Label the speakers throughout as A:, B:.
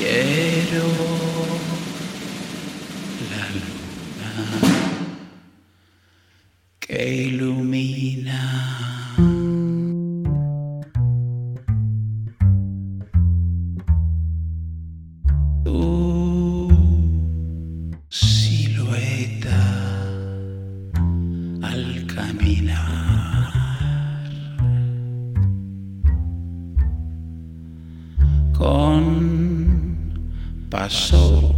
A: Quiero la luna que ilumina. Paso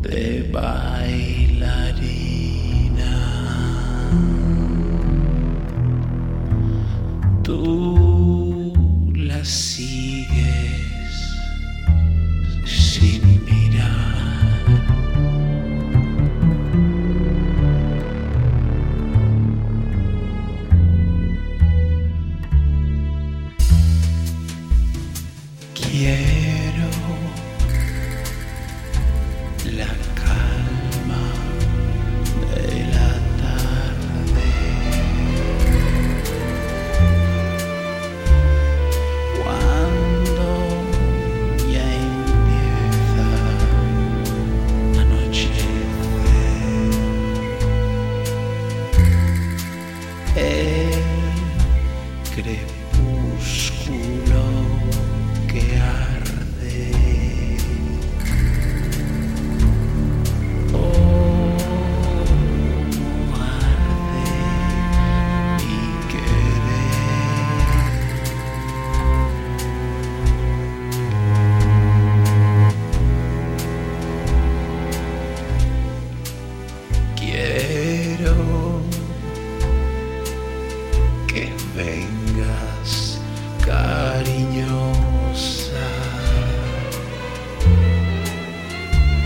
A: de bailarina. Crepúsculo que arde Oh, arde mi querer. Quiero cariñosa.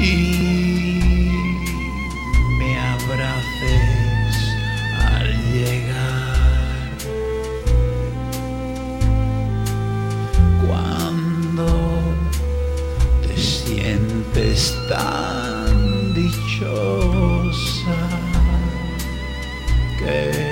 A: Y me abraces al llegar. Cuando te sientes tan dichosa que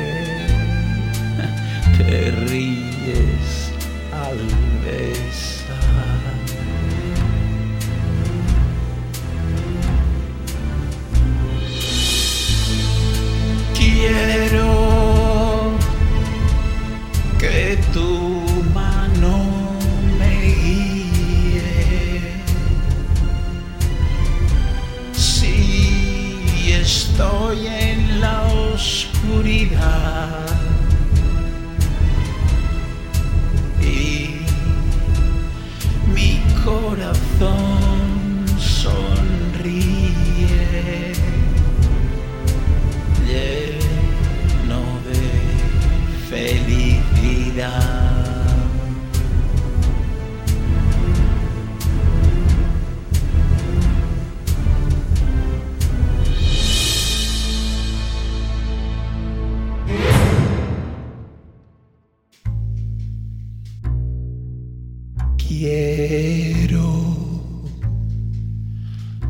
A: Quiero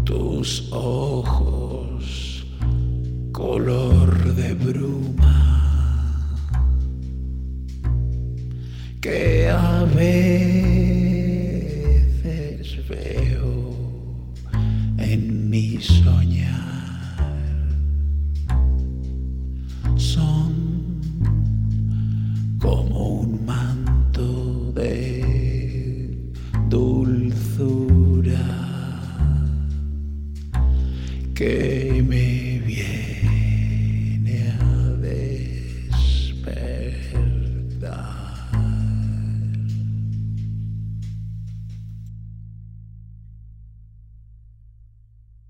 A: tus ojos color de bruma que a veces veo en mi soñar